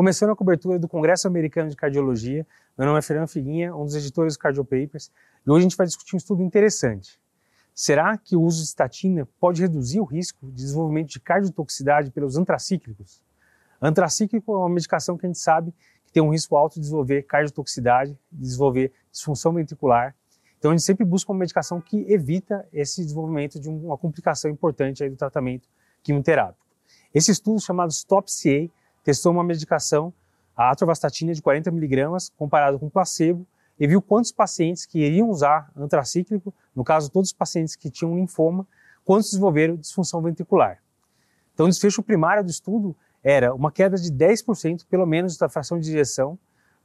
Começando a cobertura do Congresso Americano de Cardiologia, meu nome é Fernando Figuinha, um dos editores do Cardio Papers, e hoje a gente vai discutir um estudo interessante. Será que o uso de estatina pode reduzir o risco de desenvolvimento de cardiotoxicidade pelos antracíclicos? Antracíclico é uma medicação que a gente sabe que tem um risco alto de desenvolver cardiotoxicidade, de desenvolver disfunção ventricular. Então a gente sempre busca uma medicação que evita esse desenvolvimento de uma complicação importante aí do tratamento quimioterápico. Esse estudo chamado STOP-CA testou uma medicação, a atorvastatina de 40 miligramas, comparado com placebo, e viu quantos pacientes que iriam usar antracíclico, no caso todos os pacientes que tinham linfoma, quantos desenvolveram disfunção ventricular. Então o desfecho primário do estudo era uma queda de 10% pelo menos da fração de injeção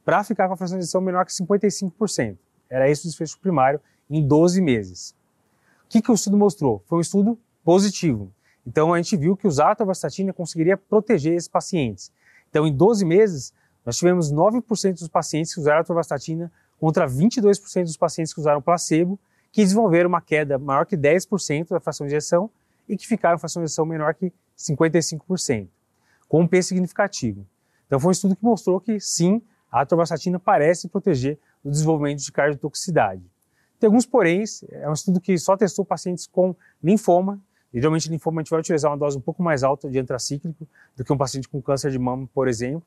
para ficar com a fração de injeção menor que 55%. Era esse o desfecho primário em 12 meses. O que, que o estudo mostrou? Foi um estudo positivo. Então a gente viu que usar a atorvastatina conseguiria proteger esses pacientes. Então em 12 meses, nós tivemos 9% dos pacientes que usaram a atorvastatina contra 22% dos pacientes que usaram placebo, que desenvolveram uma queda maior que 10% da fração de injeção e que ficaram com fração de injeção menor que 55% com um P significativo. Então foi um estudo que mostrou que sim, a atorvastatina parece proteger o desenvolvimento de cardiotoxicidade. Tem alguns poréns, é um estudo que só testou pacientes com linfoma, e, geralmente linfoma a gente vai utilizar uma dose um pouco mais alta de antracíclico do que um paciente com câncer de mama, por exemplo.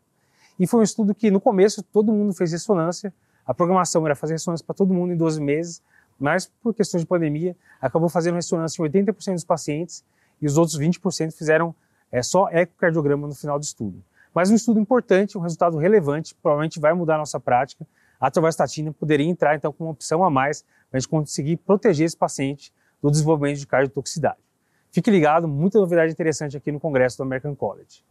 E foi um estudo que no começo todo mundo fez ressonância, a programação era fazer ressonância para todo mundo em 12 meses, mas por questões de pandemia acabou fazendo ressonância em 80% dos pacientes e os outros 20% fizeram é só ecocardiograma no final do estudo. Mas um estudo importante, um resultado relevante, provavelmente vai mudar a nossa prática. A atorvastatina poderia entrar então como uma opção a mais para a gente conseguir proteger esse paciente do desenvolvimento de cardiotoxicidade. Fique ligado, muita novidade interessante aqui no Congresso do American College.